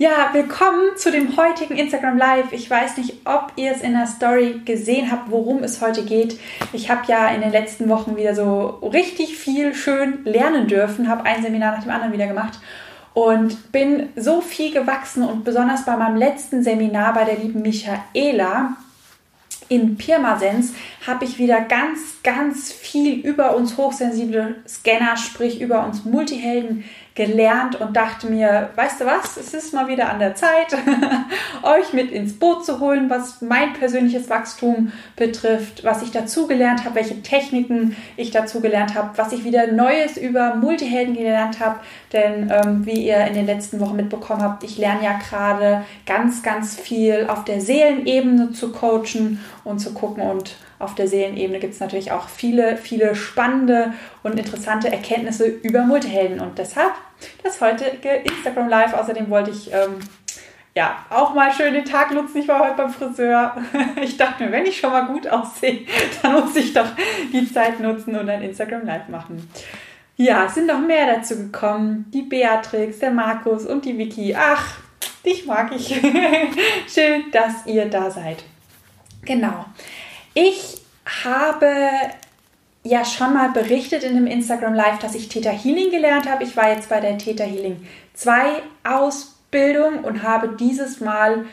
Ja, willkommen zu dem heutigen Instagram Live. Ich weiß nicht, ob ihr es in der Story gesehen habt, worum es heute geht. Ich habe ja in den letzten Wochen wieder so richtig viel schön lernen dürfen, habe ein Seminar nach dem anderen wieder gemacht und bin so viel gewachsen und besonders bei meinem letzten Seminar bei der lieben Michaela in Pirmasens habe ich wieder ganz, ganz viel über uns hochsensible Scanner, sprich über uns Multihelden gelernt und dachte mir, weißt du was, es ist mal wieder an der Zeit, euch mit ins Boot zu holen, was mein persönliches Wachstum betrifft, was ich dazu gelernt habe, welche Techniken ich dazu gelernt habe, was ich wieder Neues über Multihelden gelernt habe. Denn ähm, wie ihr in den letzten Wochen mitbekommen habt, ich lerne ja gerade ganz, ganz viel auf der Seelenebene zu coachen und zu gucken und auf der Seelenebene gibt es natürlich auch viele, viele spannende und interessante Erkenntnisse über Multihelden. Und deshalb das heutige Instagram Live. Außerdem wollte ich ähm, ja auch mal schön den Tag nutzen. Ich war heute beim Friseur. Ich dachte mir, wenn ich schon mal gut aussehe, dann muss ich doch die Zeit nutzen und ein Instagram Live machen. Ja, es sind noch mehr dazu gekommen. Die Beatrix, der Markus und die Vicky. Ach, dich mag ich. Schön, dass ihr da seid. Genau. Ich habe ja schon mal berichtet in einem Instagram Live, dass ich Theta Healing gelernt habe. Ich war jetzt bei der Theta Healing 2 Ausbildung und habe dieses Mal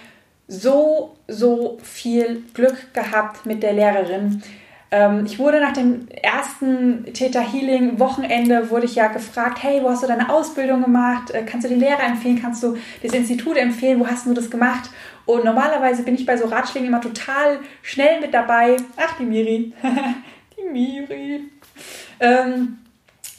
so, so viel Glück gehabt mit der Lehrerin. Ähm, ich wurde nach dem ersten Theta Healing Wochenende wurde ich ja gefragt, hey, wo hast du deine Ausbildung gemacht? Äh, kannst du den Lehrer empfehlen? Kannst du das Institut empfehlen? Wo hast du das gemacht? Und normalerweise bin ich bei so Ratschlägen immer total schnell mit dabei. Ach, die Miri. die Miri. Ähm,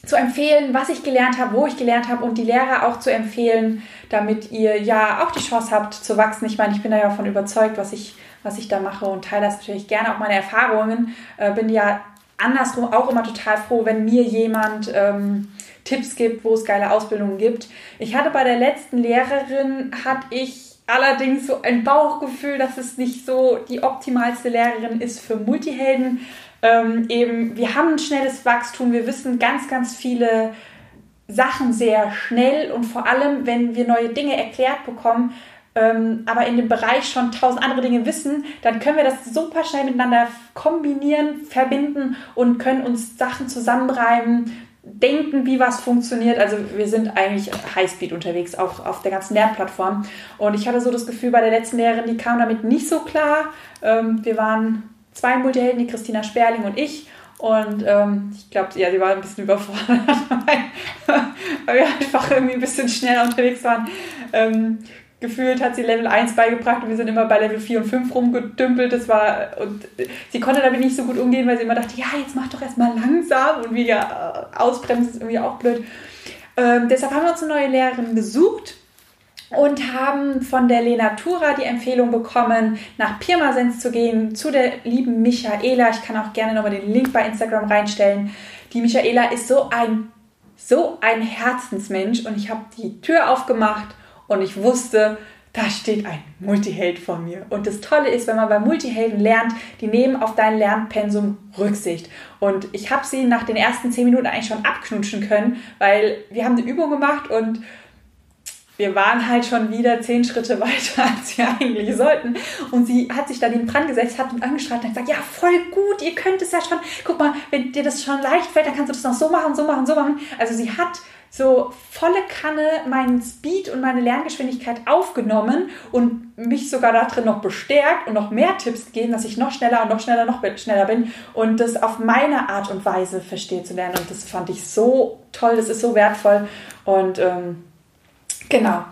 zu empfehlen, was ich gelernt habe, wo ich gelernt habe und die Lehrer auch zu empfehlen, damit ihr ja auch die Chance habt zu wachsen. Ich meine, ich bin da ja von überzeugt, was ich, was ich da mache und teile das natürlich gerne auch meine Erfahrungen. Äh, bin ja andersrum auch immer total froh, wenn mir jemand ähm, Tipps gibt, wo es geile Ausbildungen gibt. Ich hatte bei der letzten Lehrerin, hatte ich allerdings so ein Bauchgefühl, dass es nicht so die optimalste Lehrerin ist für Multihelden. Ähm, eben, wir haben ein schnelles Wachstum, wir wissen ganz, ganz viele Sachen sehr schnell und vor allem, wenn wir neue Dinge erklärt bekommen, ähm, aber in dem Bereich schon tausend andere Dinge wissen, dann können wir das super schnell miteinander kombinieren, verbinden und können uns Sachen zusammenreiben, denken, wie was funktioniert. Also wir sind eigentlich Highspeed unterwegs, auch auf der ganzen Lernplattform. Und ich hatte so das Gefühl, bei der letzten Lehrerin, die kam damit nicht so klar. Ähm, wir waren zwei Multihelden, die Christina Sperling und ich. Und ähm, ich glaube, ja, sie war ein bisschen überfordert, weil wir einfach irgendwie ein bisschen schneller unterwegs waren. Ähm, gefühlt hat sie Level 1 beigebracht und wir sind immer bei Level 4 und 5 rumgedümpelt. Das war, und sie konnte damit nicht so gut umgehen, weil sie immer dachte, ja, jetzt mach doch erstmal langsam und wieder äh, ausbremsen ist irgendwie auch blöd. Ähm, deshalb haben wir uns eine neue Lehrerin gesucht und haben von der Lenatura die Empfehlung bekommen, nach Pirmasens zu gehen, zu der lieben Michaela. Ich kann auch gerne nochmal den Link bei Instagram reinstellen. Die Michaela ist so ein, so ein Herzensmensch und ich habe die Tür aufgemacht und ich wusste, da steht ein Multiheld vor mir. Und das Tolle ist, wenn man bei Multihelden lernt, die nehmen auf dein Lernpensum Rücksicht. Und ich habe sie nach den ersten zehn Minuten eigentlich schon abknutschen können, weil wir haben eine Übung gemacht und wir waren halt schon wieder zehn Schritte weiter, als wir eigentlich sollten. Und sie hat sich da neben dran gesetzt, hat uns angestrahlt und gesagt, ja, voll gut, ihr könnt es ja schon. Guck mal, wenn dir das schon leicht fällt, dann kannst du das noch so machen, so machen, so machen. Also sie hat so volle Kanne meinen Speed und meine Lerngeschwindigkeit aufgenommen und mich sogar darin noch bestärkt und noch mehr Tipps gegeben, dass ich noch schneller und noch schneller, noch schneller bin und das auf meine Art und Weise verstehe zu lernen. Und das fand ich so toll, das ist so wertvoll. Und ähm, genau,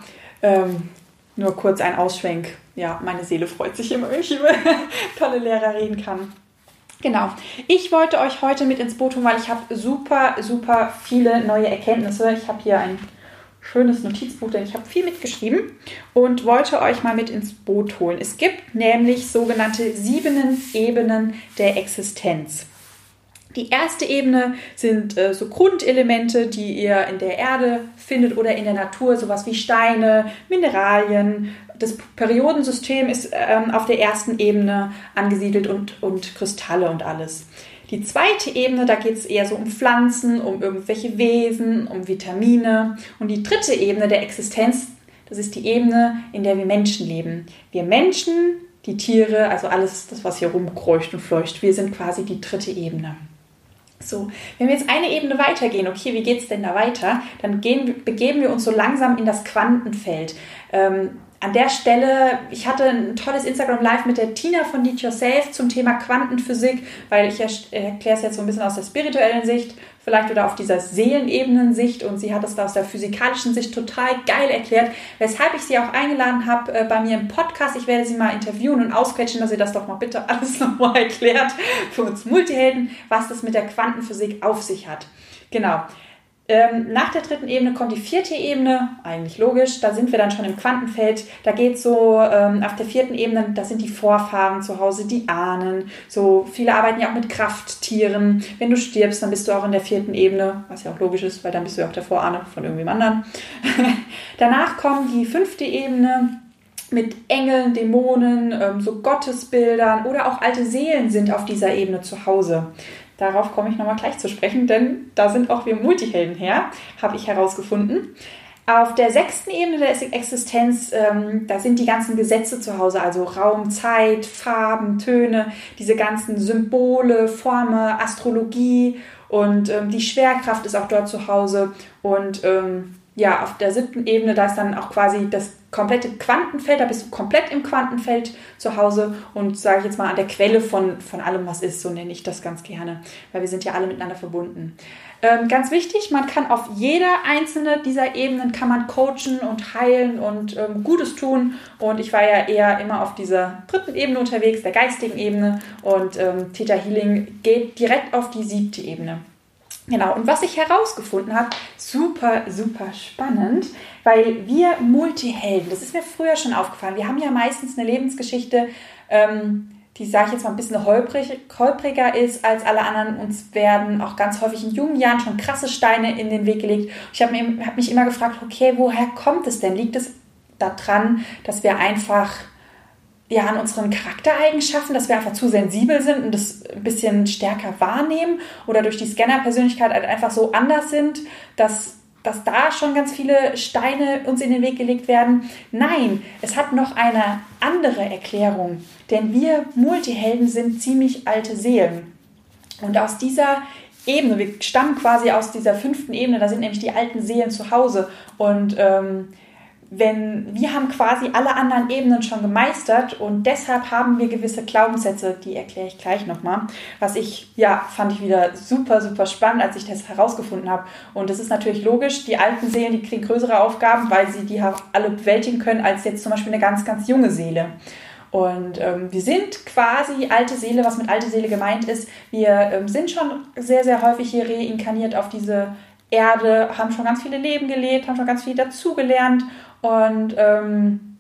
ähm, nur kurz ein Ausschwenk. Ja, meine Seele freut sich immer, wenn ich über tolle Lehrer reden kann. Genau. Ich wollte euch heute mit ins Boot holen, weil ich habe super, super viele neue Erkenntnisse. Ich habe hier ein schönes Notizbuch, denn ich habe viel mitgeschrieben und wollte euch mal mit ins Boot holen. Es gibt nämlich sogenannte sieben Ebenen der Existenz. Die erste Ebene sind äh, so Grundelemente, die ihr in der Erde findet oder in der Natur, sowas wie Steine, Mineralien, das Periodensystem ist ähm, auf der ersten Ebene angesiedelt und, und Kristalle und alles. Die zweite Ebene, da geht es eher so um Pflanzen, um irgendwelche Wesen, um Vitamine. Und die dritte Ebene der Existenz, Das ist die Ebene, in der wir Menschen leben. Wir Menschen, die Tiere, also alles, das, was hier rumkreucht und fleucht, wir sind quasi die dritte Ebene. So, wenn wir jetzt eine Ebene weitergehen, okay, wie geht es denn da weiter? Dann gehen, begeben wir uns so langsam in das Quantenfeld. Ähm, an der Stelle, ich hatte ein tolles Instagram Live mit der Tina von Need Yourself zum Thema Quantenphysik, weil ich erkläre es jetzt so ein bisschen aus der spirituellen Sicht, vielleicht oder auf dieser Seelenebenen-Sicht und sie hat es da aus der physikalischen Sicht total geil erklärt, weshalb ich sie auch eingeladen habe äh, bei mir im Podcast. Ich werde sie mal interviewen und ausquetschen, dass sie das doch mal bitte alles nochmal erklärt für uns Multihelden, was das mit der Quantenphysik auf sich hat. Genau. Ähm, nach der dritten Ebene kommt die vierte Ebene, eigentlich logisch, da sind wir dann schon im Quantenfeld. Da geht so ähm, auf der vierten Ebene, da sind die Vorfahren zu Hause, die Ahnen. So viele arbeiten ja auch mit Krafttieren. Wenn du stirbst, dann bist du auch in der vierten Ebene, was ja auch logisch ist, weil dann bist du ja auch der Vorahne von irgendwem anderen. Danach kommt die fünfte Ebene mit Engeln, Dämonen, ähm, so Gottesbildern oder auch alte Seelen sind auf dieser Ebene zu Hause. Darauf komme ich nochmal gleich zu sprechen, denn da sind auch wir Multihelden her, habe ich herausgefunden. Auf der sechsten Ebene der Existenz, ähm, da sind die ganzen Gesetze zu Hause, also Raum, Zeit, Farben, Töne, diese ganzen Symbole, Formen, Astrologie und ähm, die Schwerkraft ist auch dort zu Hause. Und ähm, ja, auf der siebten Ebene, da ist dann auch quasi das komplette Quantenfeld, da bist du komplett im Quantenfeld zu Hause und sage ich jetzt mal an der Quelle von, von allem, was ist, so nenne ich das ganz gerne, weil wir sind ja alle miteinander verbunden. Ähm, ganz wichtig, man kann auf jeder einzelne dieser Ebenen kann man coachen und heilen und ähm, Gutes tun und ich war ja eher immer auf dieser dritten Ebene unterwegs, der geistigen Ebene und ähm, Theta Healing geht direkt auf die siebte Ebene. Genau, und was ich herausgefunden habe, super, super spannend, weil wir Multihelden, das ist mir früher schon aufgefallen, wir haben ja meistens eine Lebensgeschichte, ähm, die, sage ich jetzt mal, ein bisschen holprig, holpriger ist als alle anderen. Uns werden auch ganz häufig in jungen Jahren schon krasse Steine in den Weg gelegt. Ich habe hab mich immer gefragt, okay, woher kommt es denn? Liegt es daran, dass wir einfach ja, an unseren Charaktereigenschaften, dass wir einfach zu sensibel sind und das ein bisschen stärker wahrnehmen oder durch die Scanner-Persönlichkeit halt einfach so anders sind, dass, dass da schon ganz viele Steine uns in den Weg gelegt werden. Nein, es hat noch eine andere Erklärung, denn wir Multihelden sind ziemlich alte Seelen. Und aus dieser Ebene, wir stammen quasi aus dieser fünften Ebene, da sind nämlich die alten Seelen zu Hause und ähm, wenn wir haben quasi alle anderen Ebenen schon gemeistert und deshalb haben wir gewisse Glaubenssätze, die erkläre ich gleich nochmal. Was ich, ja, fand ich wieder super, super spannend, als ich das herausgefunden habe. Und das ist natürlich logisch, die alten Seelen, die kriegen größere Aufgaben, weil sie die alle bewältigen können, als jetzt zum Beispiel eine ganz, ganz junge Seele. Und ähm, wir sind quasi alte Seele, was mit alte Seele gemeint ist. Wir ähm, sind schon sehr, sehr häufig hier reinkarniert auf diese Erde, haben schon ganz viele Leben gelebt, haben schon ganz viel dazugelernt und ähm,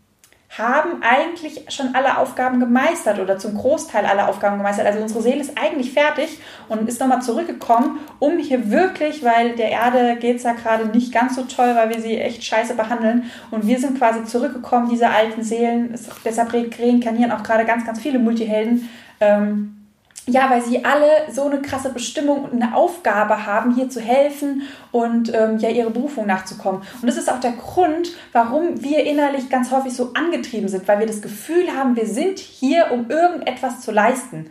haben eigentlich schon alle Aufgaben gemeistert oder zum Großteil alle Aufgaben gemeistert. Also unsere Seele ist eigentlich fertig und ist nochmal zurückgekommen, um hier wirklich, weil der Erde geht es ja gerade nicht ganz so toll, weil wir sie echt scheiße behandeln. Und wir sind quasi zurückgekommen, diese alten Seelen. Deshalb reinkarnieren auch gerade ganz, ganz viele Multihelden. Ähm, ja, weil sie alle so eine krasse Bestimmung und eine Aufgabe haben, hier zu helfen und ähm, ja ihre Berufung nachzukommen. Und das ist auch der Grund, warum wir innerlich ganz häufig so angetrieben sind, weil wir das Gefühl haben, wir sind hier, um irgendetwas zu leisten.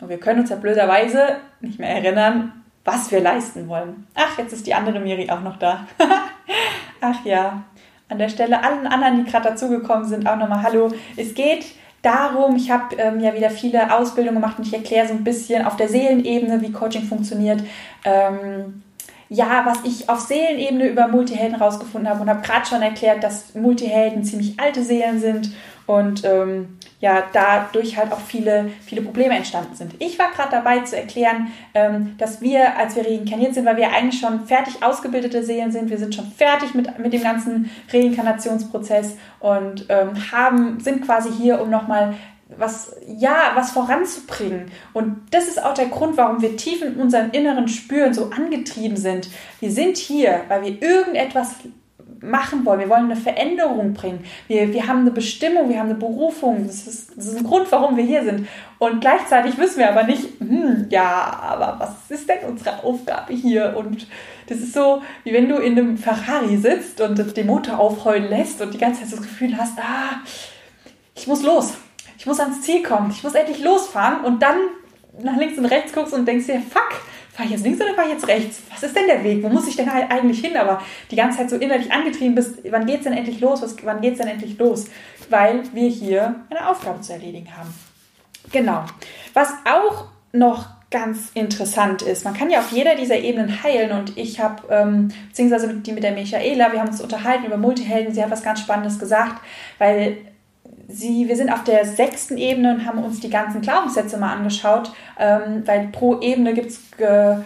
Und wir können uns ja blöderweise nicht mehr erinnern, was wir leisten wollen. Ach, jetzt ist die andere Miri auch noch da. Ach ja, an der Stelle allen anderen, die gerade dazugekommen sind, auch nochmal Hallo. Es geht darum, ich habe ähm, ja wieder viele Ausbildungen gemacht und ich erkläre so ein bisschen auf der Seelenebene, wie Coaching funktioniert. Ähm, ja, was ich auf Seelenebene über Multihelden rausgefunden habe und habe gerade schon erklärt, dass Multihelden ziemlich alte Seelen sind und ähm, ja, dadurch halt auch viele, viele Probleme entstanden sind. Ich war gerade dabei zu erklären, ähm, dass wir, als wir reinkarniert sind, weil wir eigentlich schon fertig ausgebildete Seelen sind, wir sind schon fertig mit, mit dem ganzen Reinkarnationsprozess und ähm, haben, sind quasi hier, um nochmal was, ja, was voranzubringen. Und das ist auch der Grund, warum wir tief in unserem Inneren spüren, so angetrieben sind. Wir sind hier, weil wir irgendetwas machen wollen. Wir wollen eine Veränderung bringen. Wir, wir haben eine Bestimmung, wir haben eine Berufung. Das ist, das ist ein Grund, warum wir hier sind. Und gleichzeitig wissen wir aber nicht, hm, ja, aber was ist denn unsere Aufgabe hier? Und das ist so, wie wenn du in einem Ferrari sitzt und den Motor aufheulen lässt und die ganze Zeit das Gefühl hast, ah, ich muss los. Ich muss ans Ziel kommen. Ich muss endlich losfahren und dann nach links und rechts guckst und denkst dir, fuck, fahre ich jetzt links oder fahre ich jetzt rechts? Was ist denn der Weg? Wo muss ich denn eigentlich hin? Aber die ganze Zeit so innerlich angetrieben bist, wann geht es denn endlich los? Was, wann geht es denn endlich los? Weil wir hier eine Aufgabe zu erledigen haben. Genau. Was auch noch ganz interessant ist. Man kann ja auf jeder dieser Ebenen heilen und ich habe, ähm, beziehungsweise mit, die mit der Michaela, wir haben uns unterhalten über Multihelden, sie hat was ganz Spannendes gesagt, weil sie, wir sind auf der sechsten Ebene und haben uns die ganzen Glaubenssätze mal angeschaut, ähm, weil pro Ebene gibt es, äh,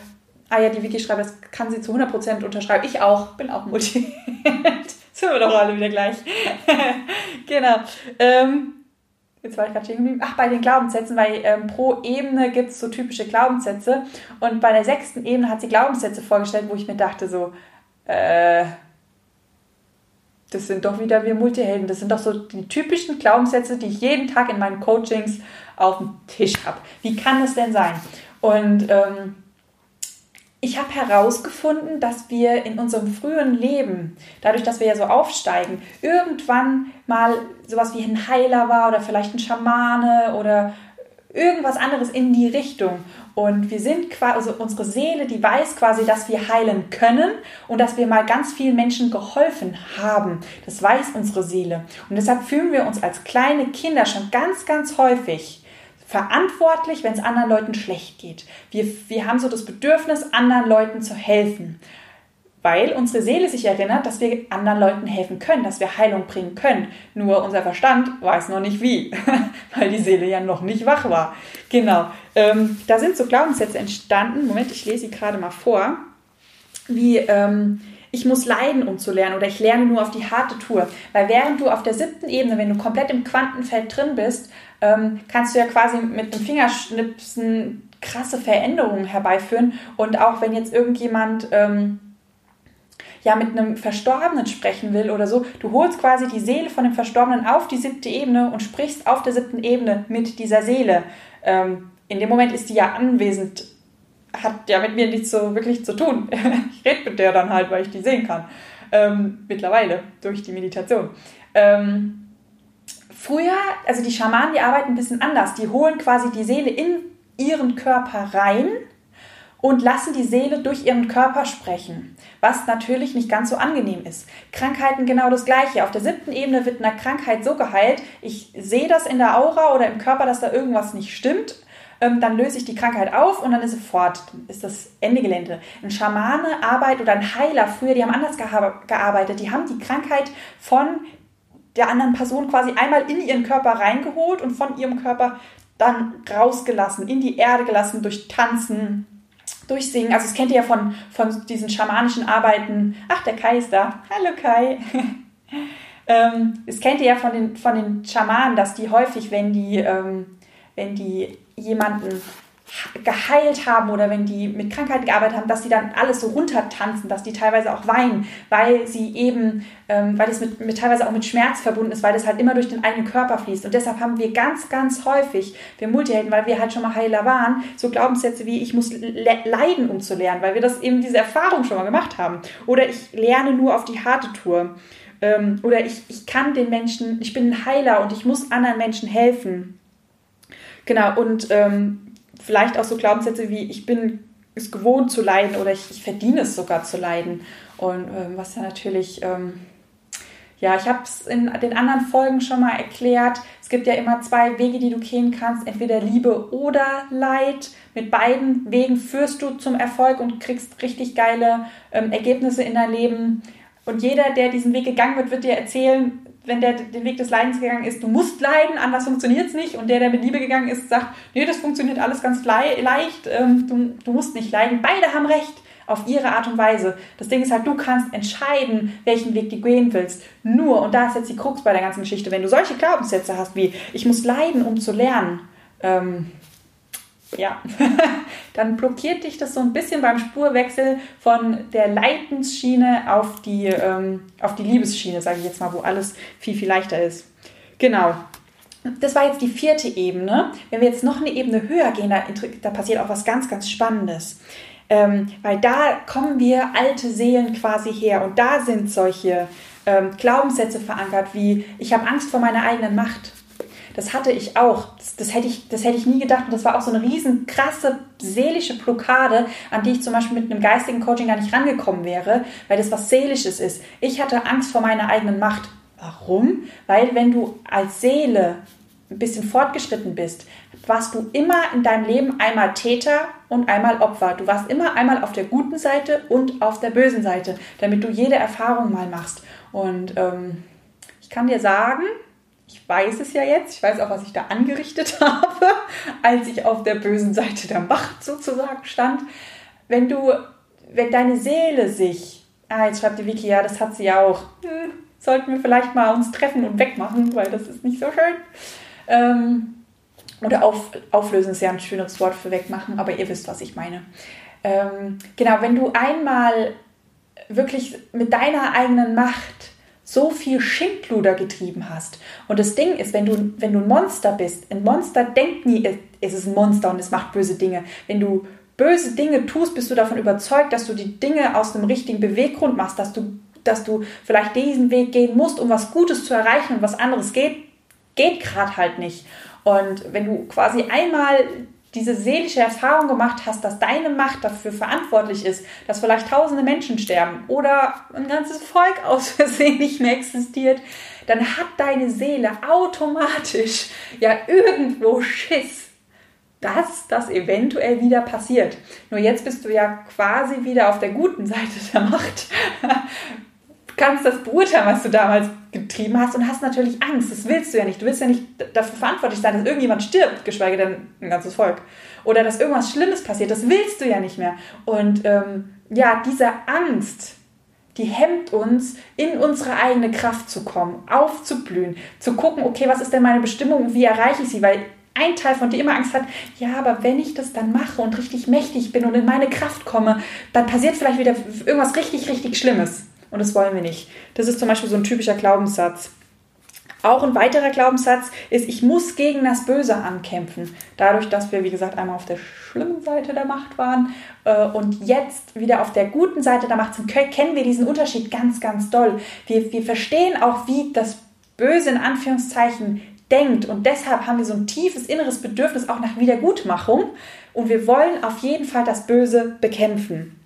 ah ja, die Wiki schreibt, das kann sie zu 100% unterschreiben. Ich auch, bin auch Multi. sind wir doch alle wieder gleich. genau. Ähm, jetzt war ich gerade stehen geblieben. Ach, bei den Glaubenssätzen, weil ähm, pro Ebene gibt es so typische Glaubenssätze. Und bei der sechsten Ebene hat sie Glaubenssätze vorgestellt, wo ich mir dachte so, äh, das sind doch wieder wir Multihelden. Das sind doch so die typischen Glaubenssätze, die ich jeden Tag in meinen Coachings auf dem Tisch habe. Wie kann das denn sein? Und ähm, ich habe herausgefunden, dass wir in unserem frühen Leben, dadurch, dass wir ja so aufsteigen, irgendwann mal sowas wie ein Heiler war oder vielleicht ein Schamane oder irgendwas anderes in die Richtung. Und wir sind quasi, also unsere Seele, die weiß quasi, dass wir heilen können und dass wir mal ganz vielen Menschen geholfen haben. Das weiß unsere Seele. Und deshalb fühlen wir uns als kleine Kinder schon ganz, ganz häufig verantwortlich, wenn es anderen Leuten schlecht geht. Wir, wir haben so das Bedürfnis, anderen Leuten zu helfen weil unsere Seele sich erinnert, dass wir anderen Leuten helfen können, dass wir Heilung bringen können. Nur unser Verstand weiß noch nicht wie, weil die Seele ja noch nicht wach war. Genau. Ähm, da sind so Glaubenssätze entstanden. Moment, ich lese sie gerade mal vor. Wie ähm, ich muss leiden, um zu lernen oder ich lerne nur auf die harte Tour. Weil während du auf der siebten Ebene, wenn du komplett im Quantenfeld drin bist, ähm, kannst du ja quasi mit dem Fingerschnipsen krasse Veränderungen herbeiführen. Und auch wenn jetzt irgendjemand ähm, ja mit einem Verstorbenen sprechen will oder so, du holst quasi die Seele von dem Verstorbenen auf die siebte Ebene und sprichst auf der siebten Ebene mit dieser Seele. Ähm, in dem Moment ist die ja anwesend, hat ja mit mir nichts so wirklich zu tun. ich rede mit der dann halt, weil ich die sehen kann. Ähm, mittlerweile durch die Meditation. Ähm, früher, also die Schamanen, die arbeiten ein bisschen anders. Die holen quasi die Seele in ihren Körper rein und lassen die Seele durch ihren Körper sprechen, was natürlich nicht ganz so angenehm ist. Krankheiten genau das gleiche. Auf der siebten Ebene wird eine Krankheit so geheilt, ich sehe das in der Aura oder im Körper, dass da irgendwas nicht stimmt. Ähm, dann löse ich die Krankheit auf und dann ist es fort. Dann ist das Ende Gelände. Ein Schamane Arbeit oder ein Heiler früher, die haben anders gearbeitet. Die haben die Krankheit von der anderen Person quasi einmal in ihren Körper reingeholt und von ihrem Körper dann rausgelassen, in die Erde gelassen durch Tanzen, durchsingen. Also das kennt ihr ja von, von diesen schamanischen Arbeiten. Ach, der Kai ist da. Hallo Kai. ähm, das kennt ihr ja von den, von den Schamanen, dass die häufig, wenn die, ähm, wenn die jemanden geheilt haben oder wenn die mit Krankheiten gearbeitet haben, dass die dann alles so runtertanzen, dass die teilweise auch weinen, weil sie eben, ähm, weil es mit, mit, teilweise auch mit Schmerz verbunden ist, weil das halt immer durch den eigenen Körper fließt. Und deshalb haben wir ganz, ganz häufig, wir Multihelden, weil wir halt schon mal Heiler waren, so Glaubenssätze wie ich muss leiden, um zu lernen, weil wir das eben diese Erfahrung schon mal gemacht haben. Oder ich lerne nur auf die harte Tour. Ähm, oder ich, ich kann den Menschen, ich bin ein Heiler und ich muss anderen Menschen helfen. Genau, und ähm, vielleicht auch so Glaubenssätze wie ich bin es gewohnt zu leiden oder ich, ich verdiene es sogar zu leiden. Und ähm, was ja natürlich, ähm, ja, ich habe es in den anderen Folgen schon mal erklärt. Es gibt ja immer zwei Wege, die du gehen kannst, entweder Liebe oder Leid. Mit beiden Wegen führst du zum Erfolg und kriegst richtig geile ähm, Ergebnisse in dein Leben. Und jeder, der diesen Weg gegangen wird, wird dir erzählen, wenn der den Weg des Leidens gegangen ist, du musst leiden, anders funktioniert es nicht. Und der, der mit Liebe gegangen ist, sagt, nee, das funktioniert alles ganz leicht, ähm, du, du musst nicht leiden. Beide haben recht auf ihre Art und Weise. Das Ding ist halt, du kannst entscheiden, welchen Weg du gehen willst. Nur, und da ist jetzt die Krux bei der ganzen Geschichte, wenn du solche Glaubenssätze hast wie, ich muss leiden, um zu lernen, ähm, ja, dann blockiert dich das so ein bisschen beim Spurwechsel von der Leidensschiene auf die, ähm, auf die Liebesschiene, sage ich jetzt mal, wo alles viel, viel leichter ist. Genau. Das war jetzt die vierte Ebene. Wenn wir jetzt noch eine Ebene höher gehen, da, da passiert auch was ganz, ganz Spannendes. Ähm, weil da kommen wir alte Seelen quasi her und da sind solche ähm, Glaubenssätze verankert wie ich habe Angst vor meiner eigenen Macht. Das hatte ich auch. Das, das, hätte ich, das hätte ich nie gedacht. Und das war auch so eine riesen krasse seelische Blockade, an die ich zum Beispiel mit einem geistigen Coaching gar nicht rangekommen wäre, weil das was Seelisches ist. Ich hatte Angst vor meiner eigenen Macht. Warum? Weil wenn du als Seele ein bisschen fortgeschritten bist, warst du immer in deinem Leben einmal Täter und einmal Opfer. Du warst immer einmal auf der guten Seite und auf der bösen Seite, damit du jede Erfahrung mal machst. Und ähm, ich kann dir sagen, weiß es ja jetzt, ich weiß auch, was ich da angerichtet habe, als ich auf der bösen Seite der Macht sozusagen stand. Wenn du, wenn deine Seele sich, ah, jetzt schreibt die Vicky, ja, das hat sie ja auch, hm, sollten wir vielleicht mal uns treffen und wegmachen, weil das ist nicht so schön. Ähm, oder auf, auflösen ist ja ein schönes Wort für wegmachen, aber ihr wisst, was ich meine. Ähm, genau, wenn du einmal wirklich mit deiner eigenen Macht so viel Schindluder getrieben hast. Und das Ding ist, wenn du, wenn du ein Monster bist, ein Monster denkt nie, es ist ein Monster und es macht böse Dinge. Wenn du böse Dinge tust, bist du davon überzeugt, dass du die Dinge aus einem richtigen Beweggrund machst, dass du, dass du vielleicht diesen Weg gehen musst, um was Gutes zu erreichen und was anderes geht, geht gerade halt nicht. Und wenn du quasi einmal diese seelische Erfahrung gemacht hast, dass deine Macht dafür verantwortlich ist, dass vielleicht tausende Menschen sterben oder ein ganzes Volk aus Versehen nicht mehr existiert, dann hat deine Seele automatisch ja irgendwo Schiss, dass das eventuell wieder passiert. Nur jetzt bist du ja quasi wieder auf der guten Seite der Macht kannst das beurteilen, was du damals getrieben hast und hast natürlich Angst. Das willst du ja nicht. Du willst ja nicht dafür verantwortlich sein, dass irgendjemand stirbt, geschweige denn ein ganzes Volk. Oder dass irgendwas Schlimmes passiert. Das willst du ja nicht mehr. Und ähm, ja, diese Angst, die hemmt uns, in unsere eigene Kraft zu kommen, aufzublühen, zu gucken, okay, was ist denn meine Bestimmung und wie erreiche ich sie? Weil ein Teil von dir immer Angst hat, ja, aber wenn ich das dann mache und richtig mächtig bin und in meine Kraft komme, dann passiert vielleicht wieder irgendwas richtig, richtig Schlimmes. Und das wollen wir nicht. Das ist zum Beispiel so ein typischer Glaubenssatz. Auch ein weiterer Glaubenssatz ist, ich muss gegen das Böse ankämpfen. Dadurch, dass wir, wie gesagt, einmal auf der schlimmen Seite der Macht waren äh, und jetzt wieder auf der guten Seite der Macht sind, kennen wir diesen Unterschied ganz, ganz doll. Wir, wir verstehen auch, wie das Böse in Anführungszeichen denkt und deshalb haben wir so ein tiefes inneres Bedürfnis auch nach Wiedergutmachung und wir wollen auf jeden Fall das Böse bekämpfen.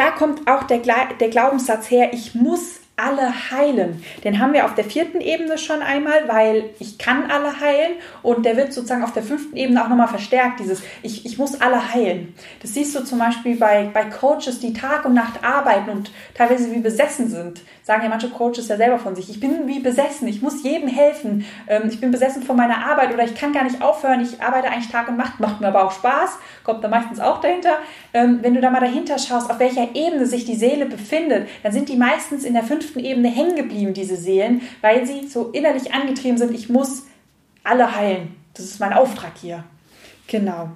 Da kommt auch der, der Glaubenssatz her, ich muss alle heilen. Den haben wir auf der vierten Ebene schon einmal, weil ich kann alle heilen und der wird sozusagen auf der fünften Ebene auch nochmal verstärkt, dieses ich, ich muss alle heilen. Das siehst du zum Beispiel bei, bei Coaches, die Tag und Nacht arbeiten und teilweise wie besessen sind. Sagen ja manche Coaches ja selber von sich, ich bin wie besessen, ich muss jedem helfen, ähm, ich bin besessen von meiner Arbeit oder ich kann gar nicht aufhören, ich arbeite eigentlich Tag und Nacht, macht mir aber auch Spaß, kommt da meistens auch dahinter. Ähm, wenn du da mal dahinter schaust, auf welcher Ebene sich die Seele befindet, dann sind die meistens in der fünften fünften Ebene hängen geblieben, diese Seelen, weil sie so innerlich angetrieben sind, ich muss alle heilen. Das ist mein Auftrag hier. Genau.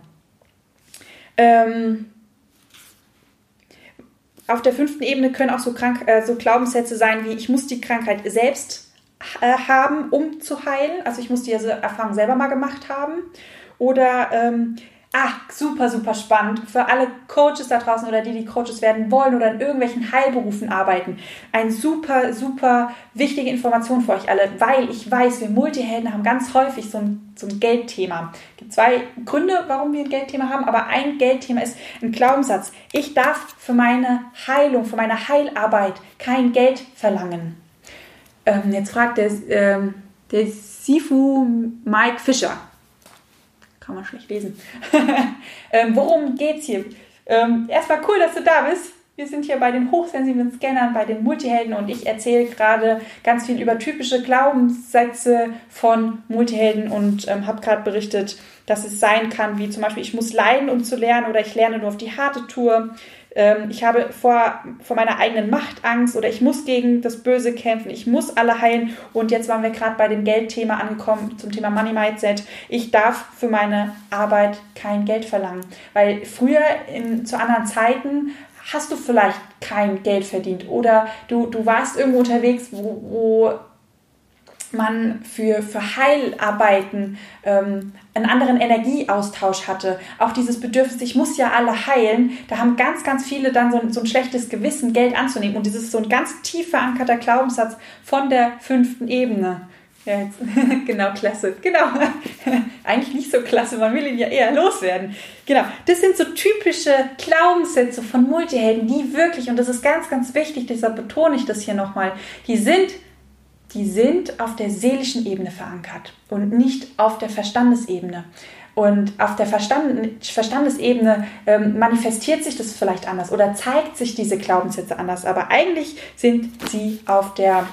Ähm, auf der fünften Ebene können auch so, krank, äh, so Glaubenssätze sein wie, ich muss die Krankheit selbst äh, haben, um zu heilen. Also ich muss diese Erfahrung selber mal gemacht haben. Oder ähm, Ah, super, super spannend. Für alle Coaches da draußen oder die, die Coaches werden wollen oder in irgendwelchen Heilberufen arbeiten. Ein super, super wichtige Information für euch alle, weil ich weiß, wir Multihelden haben ganz häufig so ein, so ein Geldthema. Es gibt zwei Gründe, warum wir ein Geldthema haben, aber ein Geldthema ist ein Glaubenssatz. Ich darf für meine Heilung, für meine Heilarbeit kein Geld verlangen. Ähm, jetzt fragt der, ähm, der Sifu Mike Fischer kann man schlecht lesen. ähm, worum geht's hier? Ähm, erstmal cool, dass du da bist. Wir sind hier bei den hochsensiblen Scannern, bei den Multihelden und ich erzähle gerade ganz viel über typische Glaubenssätze von Multihelden und ähm, habe gerade berichtet, dass es sein kann, wie zum Beispiel, ich muss leiden, um zu lernen oder ich lerne nur auf die harte Tour. Ähm, ich habe vor, vor meiner eigenen Macht Angst oder ich muss gegen das Böse kämpfen, ich muss alle heilen. Und jetzt waren wir gerade bei dem Geldthema angekommen, zum Thema Money Mindset. Ich darf für meine Arbeit kein Geld verlangen, weil früher in, zu anderen Zeiten hast du vielleicht kein Geld verdient oder du, du warst irgendwo unterwegs, wo, wo man für, für Heilarbeiten ähm, einen anderen Energieaustausch hatte. Auch dieses Bedürfnis, ich muss ja alle heilen, da haben ganz, ganz viele dann so, so ein schlechtes Gewissen, Geld anzunehmen. Und dieses ist so ein ganz tief verankerter Glaubenssatz von der fünften Ebene. Ja, jetzt, genau, klasse. Genau. Eigentlich nicht so klasse, man will ihn ja eher loswerden. Genau. Das sind so typische Glaubenssätze von Multihelden, die wirklich, und das ist ganz, ganz wichtig, deshalb betone ich das hier nochmal, die sind die sind auf der seelischen Ebene verankert und nicht auf der Verstandesebene. Und auf der Verstand Verstandesebene ähm, manifestiert sich das vielleicht anders oder zeigt sich diese Glaubenssätze anders. Aber eigentlich sind sie auf der,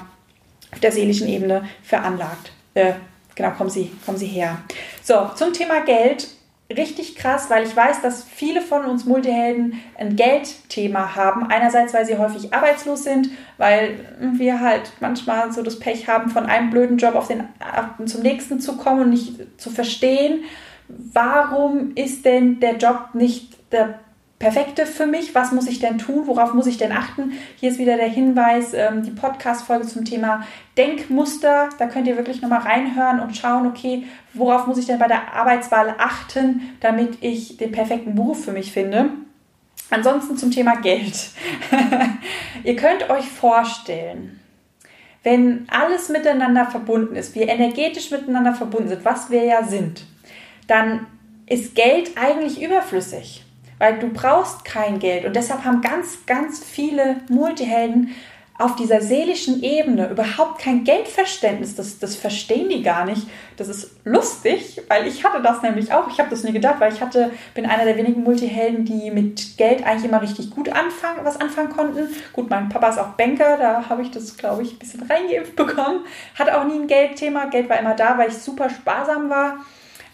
auf der seelischen Ebene veranlagt. Äh, genau, kommen sie, kommen sie her. So, zum Thema Geld richtig krass, weil ich weiß, dass viele von uns Multihelden ein Geldthema haben. Einerseits, weil sie häufig arbeitslos sind, weil wir halt manchmal so das Pech haben, von einem blöden Job auf den, zum nächsten zu kommen und nicht zu verstehen, warum ist denn der Job nicht der Perfekte für mich. Was muss ich denn tun? Worauf muss ich denn achten? Hier ist wieder der Hinweis, ähm, die Podcast-Folge zum Thema Denkmuster. Da könnt ihr wirklich nochmal reinhören und schauen, okay, worauf muss ich denn bei der Arbeitswahl achten, damit ich den perfekten Beruf für mich finde. Ansonsten zum Thema Geld. ihr könnt euch vorstellen, wenn alles miteinander verbunden ist, wir energetisch miteinander verbunden sind, was wir ja sind, dann ist Geld eigentlich überflüssig weil du brauchst kein Geld. Und deshalb haben ganz, ganz viele Multihelden auf dieser seelischen Ebene überhaupt kein Geldverständnis. Das, das verstehen die gar nicht. Das ist lustig, weil ich hatte das nämlich auch. Ich habe das nie gedacht, weil ich hatte, bin einer der wenigen Multihelden, die mit Geld eigentlich immer richtig gut anfangen, was anfangen konnten. Gut, mein Papa ist auch Banker, da habe ich das, glaube ich, ein bisschen reingeimpft bekommen. Hatte auch nie ein Geldthema. Geld war immer da, weil ich super sparsam war.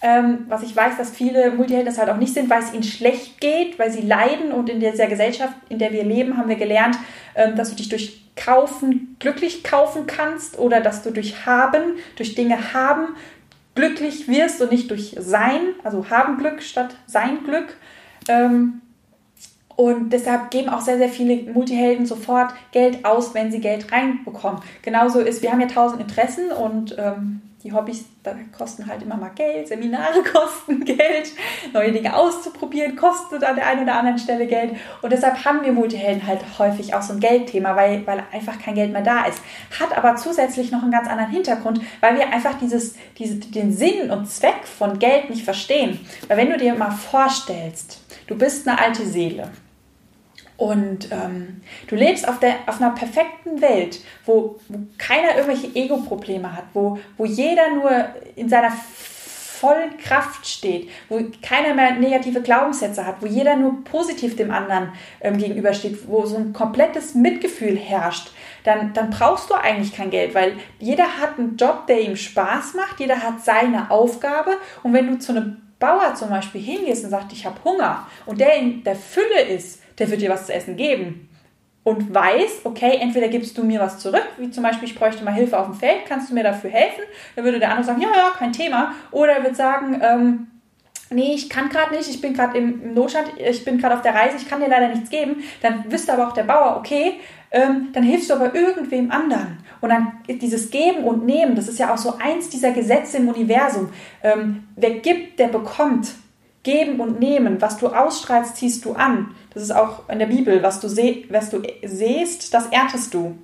Ähm, was ich weiß, dass viele Multihelden das halt auch nicht sind, weil es ihnen schlecht geht, weil sie leiden. Und in dieser Gesellschaft, in der wir leben, haben wir gelernt, ähm, dass du dich durch Kaufen glücklich kaufen kannst oder dass du durch Haben, durch Dinge haben, glücklich wirst und nicht durch Sein, also haben Glück statt Sein Glück. Ähm, und deshalb geben auch sehr, sehr viele Multihelden sofort Geld aus, wenn sie Geld reinbekommen. Genauso ist, wir haben ja tausend Interessen und ähm, die Hobbys kosten halt immer mal Geld, Seminare kosten Geld, neue Dinge auszuprobieren kostet an der einen oder anderen Stelle Geld. Und deshalb haben wir Multihelden halt häufig auch so ein Geldthema, weil, weil einfach kein Geld mehr da ist. Hat aber zusätzlich noch einen ganz anderen Hintergrund, weil wir einfach dieses, diese, den Sinn und Zweck von Geld nicht verstehen. Weil wenn du dir mal vorstellst, du bist eine alte Seele und ähm, du lebst auf, der, auf einer perfekten Welt, wo, wo keiner irgendwelche Ego-Probleme hat, wo, wo jeder nur in seiner vollen Kraft steht, wo keiner mehr negative Glaubenssätze hat, wo jeder nur positiv dem anderen ähm, gegenübersteht, wo so ein komplettes Mitgefühl herrscht, dann, dann brauchst du eigentlich kein Geld, weil jeder hat einen Job, der ihm Spaß macht, jeder hat seine Aufgabe. Und wenn du zu einem Bauer zum Beispiel hingehst und sagst, ich habe Hunger und der in der Fülle ist, der wird dir was zu essen geben. Und weiß, okay, entweder gibst du mir was zurück, wie zum Beispiel, ich bräuchte mal Hilfe auf dem Feld, kannst du mir dafür helfen? Dann würde der andere sagen, ja, ja, kein Thema. Oder er wird sagen, ähm, nee, ich kann gerade nicht, ich bin gerade im Notstand, ich bin gerade auf der Reise, ich kann dir leider nichts geben. Dann wüsste aber auch der Bauer, okay, ähm, dann hilfst du aber irgendwem anderen. Und dann dieses Geben und Nehmen, das ist ja auch so eins dieser Gesetze im Universum. Ähm, wer gibt, der bekommt. Geben und Nehmen, was du ausstrahlst, ziehst du an. Das ist auch in der Bibel, was du, seh, was du sähst, das erntest du.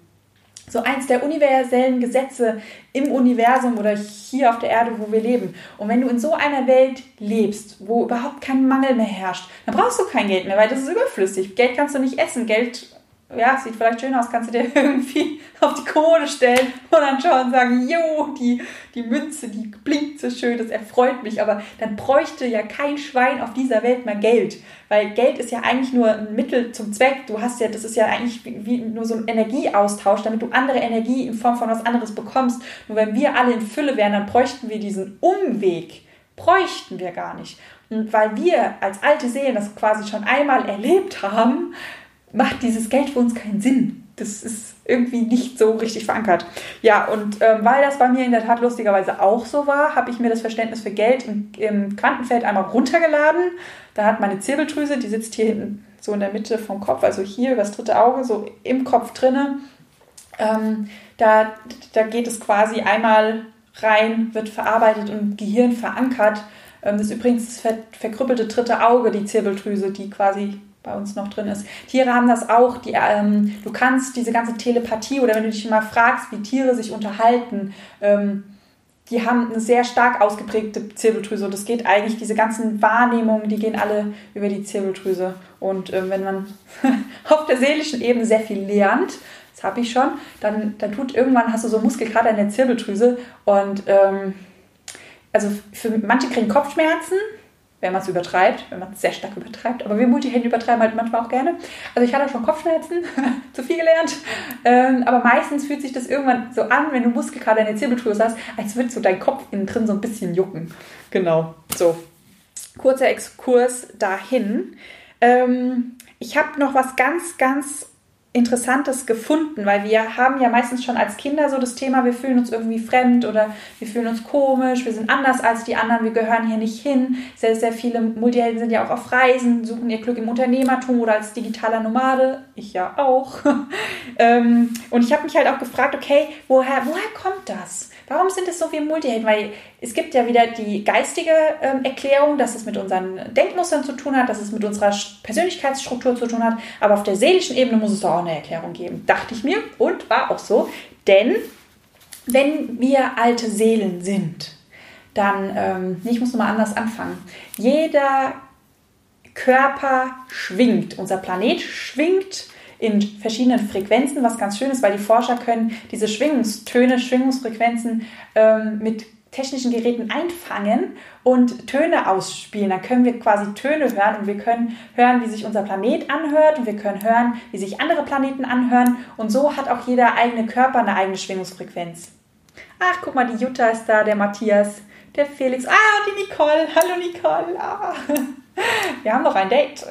So eins der universellen Gesetze im Universum oder hier auf der Erde, wo wir leben. Und wenn du in so einer Welt lebst, wo überhaupt kein Mangel mehr herrscht, dann brauchst du kein Geld mehr, weil das ist überflüssig. Geld kannst du nicht essen. Geld ja, sieht vielleicht schön aus, kannst du dir irgendwie auf die Kohle stellen und dann schauen und sagen, jo, die, die Münze, die blinkt so schön, das erfreut mich, aber dann bräuchte ja kein Schwein auf dieser Welt mehr Geld, weil Geld ist ja eigentlich nur ein Mittel zum Zweck. Du hast ja, das ist ja eigentlich wie nur so ein Energieaustausch, damit du andere Energie in Form von was anderes bekommst. Nur wenn wir alle in Fülle wären, dann bräuchten wir diesen Umweg, bräuchten wir gar nicht. Und weil wir als alte Seelen das quasi schon einmal erlebt haben, macht dieses Geld für uns keinen Sinn. Das ist irgendwie nicht so richtig verankert. Ja, und ähm, weil das bei mir in der Tat lustigerweise auch so war, habe ich mir das Verständnis für Geld im, im Quantenfeld einmal runtergeladen. Da hat meine Zirbeldrüse, die sitzt hier hinten so in der Mitte vom Kopf, also hier über das dritte Auge, so im Kopf drinne. Ähm, da, da geht es quasi einmal rein, wird verarbeitet und im Gehirn verankert. Ähm, das ist übrigens das ver verkrüppelte dritte Auge, die Zirbeldrüse, die quasi bei uns noch drin ist. Tiere haben das auch. Die, ähm, du kannst diese ganze Telepathie oder wenn du dich mal fragst, wie Tiere sich unterhalten, ähm, die haben eine sehr stark ausgeprägte Zirbeldrüse. Und das geht eigentlich, diese ganzen Wahrnehmungen, die gehen alle über die Zirbeldrüse. Und äh, wenn man auf der seelischen Ebene sehr viel lernt, das habe ich schon, dann, dann tut irgendwann, hast du so Muskelkater in der Zirbeldrüse. Und ähm, also für manche kriegen Kopfschmerzen, wenn man es übertreibt, wenn man es sehr stark übertreibt. Aber wir Multihelden übertreiben halt manchmal auch gerne. Also ich hatte schon Kopfschmerzen, zu viel gelernt. Ähm, aber meistens fühlt sich das irgendwann so an, wenn du Muskelkater in der Zirbeldrüse hast, als würde so dein Kopf innen drin so ein bisschen jucken. Genau. So. Kurzer Exkurs dahin. Ähm, ich habe noch was ganz, ganz Interessantes gefunden, weil wir haben ja meistens schon als Kinder so das Thema, wir fühlen uns irgendwie fremd oder wir fühlen uns komisch, wir sind anders als die anderen, wir gehören hier nicht hin. Sehr, sehr viele Multihelden sind ja auch auf Reisen, suchen ihr Glück im Unternehmertum oder als digitaler Nomade. Ich ja auch. Ähm, und ich habe mich halt auch gefragt, okay, woher, woher kommt das? Warum sind es so viele Multihelden? Weil es gibt ja wieder die geistige ähm, Erklärung, dass es mit unseren Denkmustern zu tun hat, dass es mit unserer Persönlichkeitsstruktur zu tun hat. Aber auf der seelischen Ebene muss es doch auch eine Erklärung geben. Dachte ich mir und war auch so. Denn wenn wir alte Seelen sind, dann, ähm, ich muss nochmal anders anfangen. Jeder Körper schwingt, unser Planet schwingt in verschiedenen Frequenzen, was ganz schön ist, weil die Forscher können diese Schwingungstöne, Schwingungsfrequenzen ähm, mit technischen Geräten einfangen und Töne ausspielen. Dann können wir quasi Töne hören und wir können hören, wie sich unser Planet anhört und wir können hören, wie sich andere Planeten anhören. Und so hat auch jeder eigene Körper eine eigene Schwingungsfrequenz. Ach, guck mal, die Jutta ist da, der Matthias, der Felix. Ah, die Nicole. Hallo Nicole. Ah. Wir haben noch ein Date.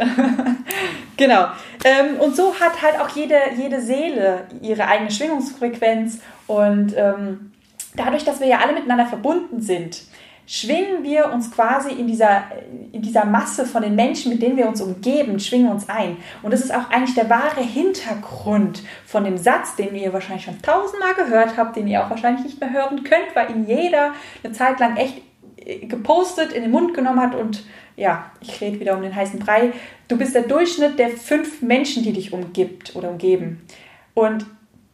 genau. Ähm, und so hat halt auch jede, jede Seele ihre eigene Schwingungsfrequenz. Und ähm, dadurch, dass wir ja alle miteinander verbunden sind, schwingen wir uns quasi in dieser, in dieser Masse von den Menschen, mit denen wir uns umgeben, schwingen uns ein. Und das ist auch eigentlich der wahre Hintergrund von dem Satz, den ihr wahrscheinlich schon tausendmal gehört habt, den ihr auch wahrscheinlich nicht mehr hören könnt, weil ihn jeder eine Zeit lang echt äh, gepostet, in den Mund genommen hat und ja, ich rede wieder um den heißen Brei. Du bist der Durchschnitt der fünf Menschen, die dich umgibt oder umgeben. Und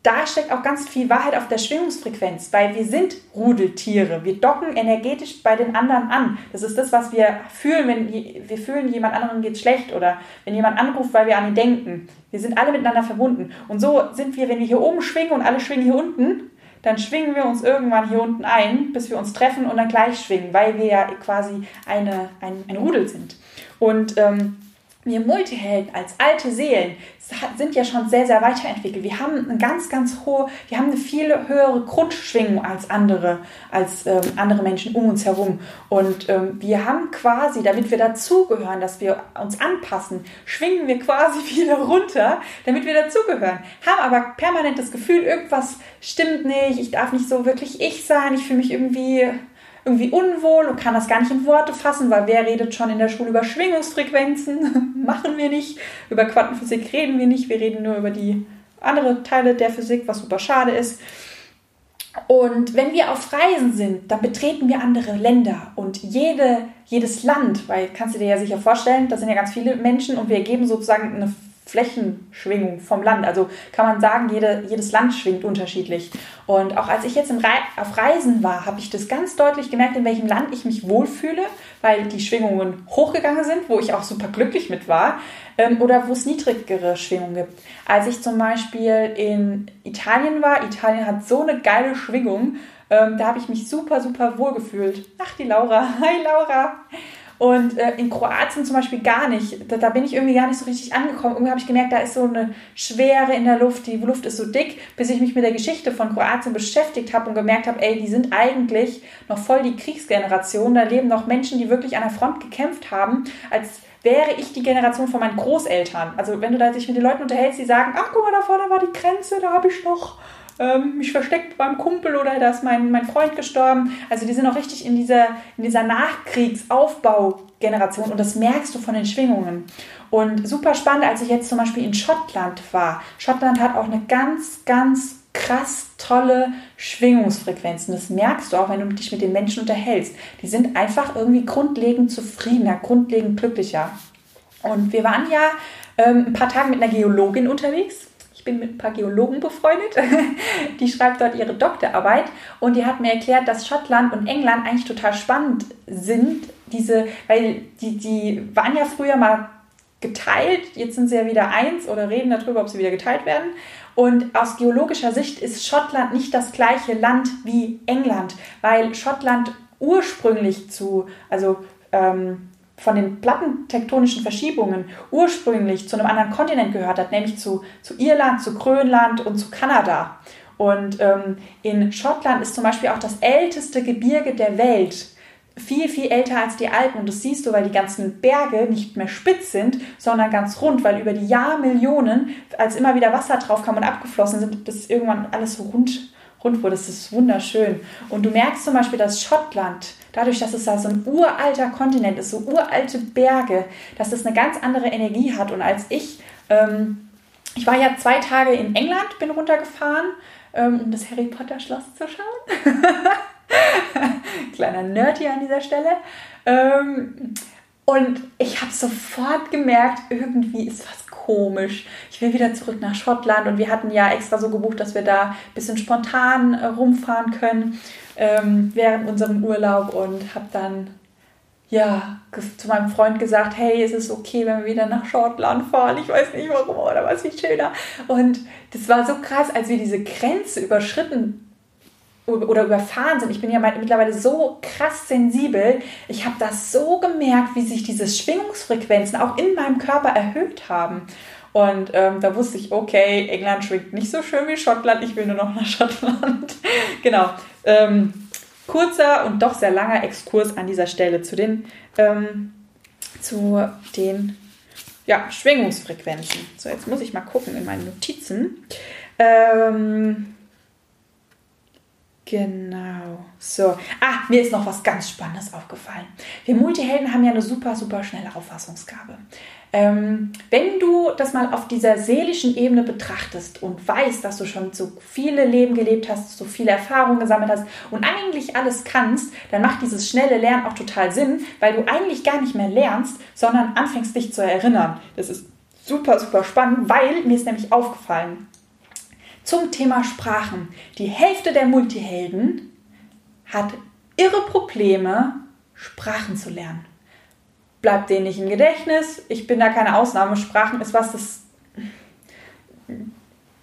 da steckt auch ganz viel Wahrheit auf der Schwingungsfrequenz, weil wir sind Rudeltiere. Wir docken energetisch bei den anderen an. Das ist das, was wir fühlen, wenn wir fühlen, jemand anderen geht schlecht oder wenn jemand anruft, weil wir an ihn denken. Wir sind alle miteinander verbunden. Und so sind wir, wenn wir hier oben schwingen und alle schwingen hier unten, dann schwingen wir uns irgendwann hier unten ein, bis wir uns treffen und dann gleich schwingen, weil wir ja quasi eine, ein, ein Rudel sind. Und ähm, wir Multihelden als alte Seelen sind ja schon sehr, sehr weiterentwickelt. Wir haben eine ganz, ganz hohe, wir haben eine viel höhere Grundschwingung als andere, als ähm, andere Menschen um uns herum. Und ähm, wir haben quasi, damit wir dazugehören, dass wir uns anpassen, schwingen wir quasi wieder runter, damit wir dazugehören. Haben aber permanent das Gefühl, irgendwas stimmt nicht, ich darf nicht so wirklich ich sein, ich fühle mich irgendwie irgendwie unwohl und kann das gar nicht in Worte fassen, weil wer redet schon in der Schule über Schwingungsfrequenzen? Machen wir nicht. Über Quantenphysik reden wir nicht. Wir reden nur über die anderen Teile der Physik, was super schade ist. Und wenn wir auf Reisen sind, dann betreten wir andere Länder und jede, jedes Land, weil kannst du dir ja sicher vorstellen, da sind ja ganz viele Menschen und wir geben sozusagen eine Flächenschwingung vom Land. Also kann man sagen, jede, jedes Land schwingt unterschiedlich. Und auch als ich jetzt Re auf Reisen war, habe ich das ganz deutlich gemerkt, in welchem Land ich mich wohlfühle, weil die Schwingungen hochgegangen sind, wo ich auch super glücklich mit war, ähm, oder wo es niedrigere Schwingungen gibt. Als ich zum Beispiel in Italien war, Italien hat so eine geile Schwingung, ähm, da habe ich mich super, super wohl gefühlt. Ach, die Laura. Hi, Laura. Und äh, in Kroatien zum Beispiel gar nicht. Da, da, bin ich irgendwie gar nicht so richtig angekommen. Irgendwie habe ich gemerkt, da ist so eine Schwere in der Luft, die Luft ist so dick, bis ich mich mit der Geschichte von Kroatien beschäftigt habe und gemerkt habe, ey, die sind eigentlich noch voll die Kriegsgeneration. Da leben noch Menschen, die wirklich an der Front gekämpft haben, als wäre ich die Generation von meinen Großeltern. Also wenn du da dich mit den Leuten unterhältst, die sagen, ach guck mal, da vorne war die Grenze, da habe ich noch ähm, mich versteckt beim Kumpel oder da ist mein, mein Freund gestorben. Also die sind auch richtig in dieser, in dieser Nachkriegsaufbaugeneration und das merkst du von den Schwingungen. Und super spannend, als ich jetzt zum Beispiel in Schottland war. Schottland hat auch eine ganz, ganz krass tolle Schwingungsfrequenzen. Das merkst du auch, wenn du dich mit den Menschen unterhältst. Die sind einfach irgendwie grundlegend zufriedener, grundlegend glücklicher. Und wir waren ja ähm, ein paar Tage mit einer Geologin unterwegs ich bin mit ein paar Geologen befreundet. Die schreibt dort ihre Doktorarbeit und die hat mir erklärt, dass Schottland und England eigentlich total spannend sind. Diese, weil die, die waren ja früher mal geteilt, jetzt sind sie ja wieder eins oder reden darüber, ob sie wieder geteilt werden. Und aus geologischer Sicht ist Schottland nicht das gleiche Land wie England, weil Schottland ursprünglich zu, also ähm, von den plattentektonischen Verschiebungen ursprünglich zu einem anderen Kontinent gehört hat, nämlich zu, zu Irland, zu Grönland und zu Kanada. Und ähm, in Schottland ist zum Beispiel auch das älteste Gebirge der Welt viel, viel älter als die Alpen. Und das siehst du, weil die ganzen Berge nicht mehr spitz sind, sondern ganz rund, weil über die Jahrmillionen, als immer wieder Wasser drauf kam und abgeflossen sind, das irgendwann alles so rund, rund wurde. Das ist wunderschön. Und du merkst zum Beispiel, dass Schottland dadurch, dass es da so ein uralter Kontinent ist, so uralte Berge, dass es eine ganz andere Energie hat. Und als ich, ähm, ich war ja zwei Tage in England, bin runtergefahren, ähm, um das Harry Potter Schloss zu schauen. Kleiner Nerd hier an dieser Stelle. Ähm, und ich habe sofort gemerkt, irgendwie ist was komisch. Ich will wieder zurück nach Schottland und wir hatten ja extra so gebucht, dass wir da ein bisschen spontan äh, rumfahren können ähm, während unserem Urlaub und habe dann ja zu meinem Freund gesagt, hey, ist es okay, wenn wir wieder nach Schottland fahren? Ich weiß nicht warum, oder was viel schöner. Und das war so krass, als wir diese Grenze überschritten oder überfahren sind. Ich bin ja mittlerweile so krass sensibel. Ich habe das so gemerkt, wie sich diese Schwingungsfrequenzen auch in meinem Körper erhöht haben. Und ähm, da wusste ich, okay, England schwingt nicht so schön wie Schottland, ich will nur noch nach Schottland. genau. Ähm, kurzer und doch sehr langer Exkurs an dieser Stelle zu den, ähm, zu den ja, Schwingungsfrequenzen. So, jetzt muss ich mal gucken in meinen Notizen. Ähm, Genau. So. Ah, mir ist noch was ganz Spannendes aufgefallen. Wir Multihelden haben ja eine super, super schnelle Auffassungsgabe. Ähm, wenn du das mal auf dieser seelischen Ebene betrachtest und weißt, dass du schon so viele Leben gelebt hast, so viele Erfahrungen gesammelt hast und eigentlich alles kannst, dann macht dieses schnelle Lernen auch total Sinn, weil du eigentlich gar nicht mehr lernst, sondern anfängst dich zu erinnern. Das ist super, super spannend, weil mir ist nämlich aufgefallen, zum Thema Sprachen. Die Hälfte der Multihelden hat irre Probleme, Sprachen zu lernen. Bleibt denen nicht im Gedächtnis. Ich bin da keine Ausnahme. Sprachen ist was, das.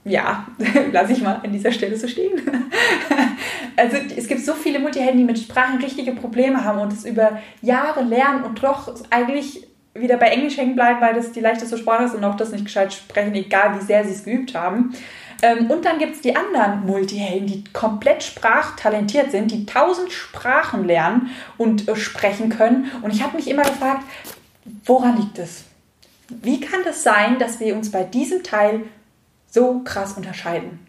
Ja, lasse ich mal an dieser Stelle so stehen. also es gibt so viele Multihelden, die mit Sprachen richtige Probleme haben und es über Jahre lernen und doch eigentlich wieder bei Englisch hängen bleiben, weil das die leichteste Sprache ist und auch das nicht gescheit sprechen, egal wie sehr sie es geübt haben. Ähm, und dann gibt es die anderen Multihelden, die komplett sprachtalentiert sind, die tausend Sprachen lernen und äh, sprechen können. Und ich habe mich immer gefragt, woran liegt es? Wie kann das sein, dass wir uns bei diesem Teil so krass unterscheiden?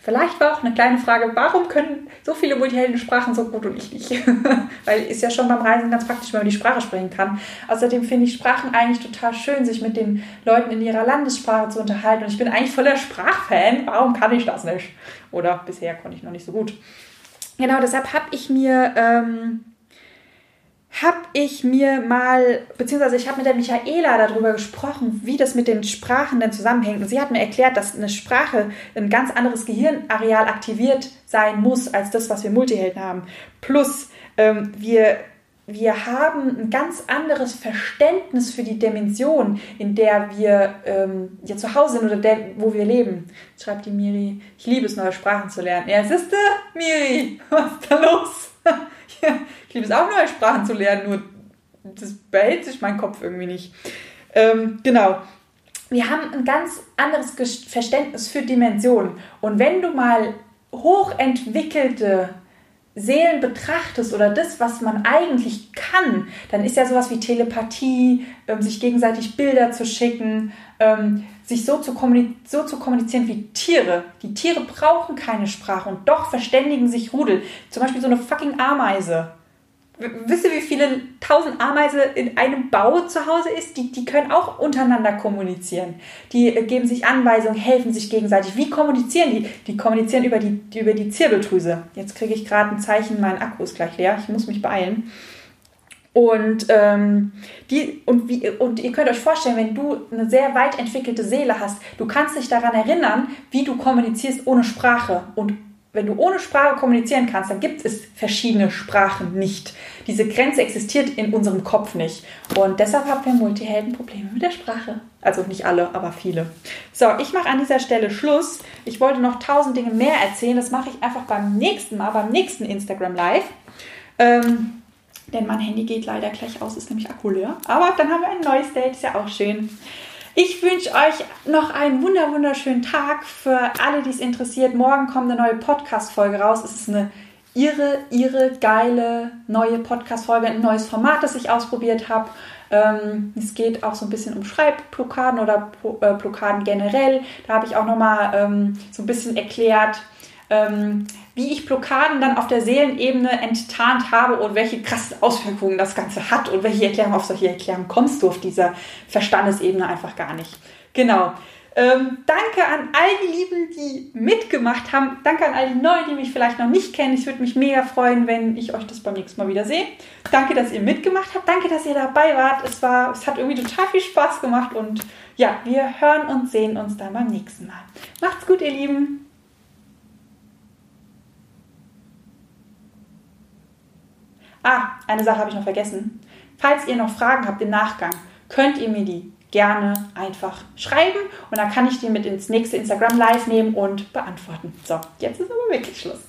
Vielleicht war auch eine kleine Frage, warum können so viele Multihelden Sprachen so gut und ich nicht? Weil ist ja schon beim Reisen ganz praktisch, wenn man die Sprache sprechen kann. Außerdem finde ich Sprachen eigentlich total schön, sich mit den Leuten in ihrer Landessprache zu unterhalten. Und ich bin eigentlich voller Sprachfan. Warum kann ich das nicht? Oder bisher konnte ich noch nicht so gut. Genau, deshalb habe ich mir ähm, habe ich mir mal, beziehungsweise ich habe mit der Michaela darüber gesprochen, wie das mit den Sprachen denn zusammenhängt. Und sie hat mir erklärt, dass eine Sprache ein ganz anderes Gehirnareal aktiviert sein muss, als das, was wir Multihelden haben. Plus, ähm, wir, wir haben ein ganz anderes Verständnis für die Dimension, in der wir ähm, ja zu Hause sind oder der, wo wir leben. Schreibt die Miri, ich liebe es, neue Sprachen zu lernen. Ja, siehste, Miri, was ist da los? Ich liebe es auch, neue Sprachen zu lernen, nur das behält sich mein Kopf irgendwie nicht. Ähm, genau. Wir haben ein ganz anderes Verständnis für Dimensionen. Und wenn du mal hochentwickelte Seelen betrachtest oder das, was man eigentlich kann, dann ist ja sowas wie Telepathie, ähm, sich gegenseitig Bilder zu schicken, ähm, sich so zu, so zu kommunizieren wie Tiere. Die Tiere brauchen keine Sprache und doch verständigen sich Rudel. Zum Beispiel so eine fucking Ameise wisst ihr, wie viele tausend Ameise in einem Bau zu Hause ist? Die, die können auch untereinander kommunizieren. Die äh, geben sich Anweisungen, helfen sich gegenseitig. Wie kommunizieren die? Die kommunizieren über die, über die Zirbeldrüse. Jetzt kriege ich gerade ein Zeichen, mein Akku ist gleich leer. Ich muss mich beeilen. Und, ähm, die, und, wie, und ihr könnt euch vorstellen, wenn du eine sehr weit entwickelte Seele hast, du kannst dich daran erinnern, wie du kommunizierst ohne Sprache und wenn du ohne Sprache kommunizieren kannst, dann gibt es verschiedene Sprachen nicht. Diese Grenze existiert in unserem Kopf nicht. Und deshalb haben wir Multihelden Probleme mit der Sprache. Also nicht alle, aber viele. So, ich mache an dieser Stelle Schluss. Ich wollte noch tausend Dinge mehr erzählen. Das mache ich einfach beim nächsten Mal, beim nächsten Instagram Live. Ähm, denn mein Handy geht leider gleich aus, ist nämlich Akku leer. Aber dann haben wir ein neues Date, ist ja auch schön. Ich wünsche euch noch einen wunder wunderschönen Tag. Für alle, die es interessiert, morgen kommt eine neue Podcast-Folge raus. Es ist eine ihre, ihre geile neue Podcast-Folge, ein neues Format, das ich ausprobiert habe. Ähm, es geht auch so ein bisschen um Schreibblockaden oder äh, Blockaden generell. Da habe ich auch nochmal ähm, so ein bisschen erklärt, ähm, wie ich Blockaden dann auf der Seelenebene enttarnt habe und welche krassen Auswirkungen das Ganze hat und welche Erklärung auf solche Erklärungen kommst du auf dieser Verstandesebene einfach gar nicht. Genau. Ähm, danke an all die Lieben, die mitgemacht haben. Danke an all die Neuen, die mich vielleicht noch nicht kennen. Ich würde mich mega freuen, wenn ich euch das beim nächsten Mal wieder sehe. Danke, dass ihr mitgemacht habt. Danke, dass ihr dabei wart. Es, war, es hat irgendwie total viel Spaß gemacht. Und ja, wir hören und sehen uns dann beim nächsten Mal. Macht's gut, ihr Lieben. Ah, eine Sache habe ich noch vergessen. Falls ihr noch Fragen habt im Nachgang, könnt ihr mir die gerne einfach schreiben und dann kann ich die mit ins nächste Instagram Live nehmen und beantworten. So, jetzt ist aber wirklich Schluss.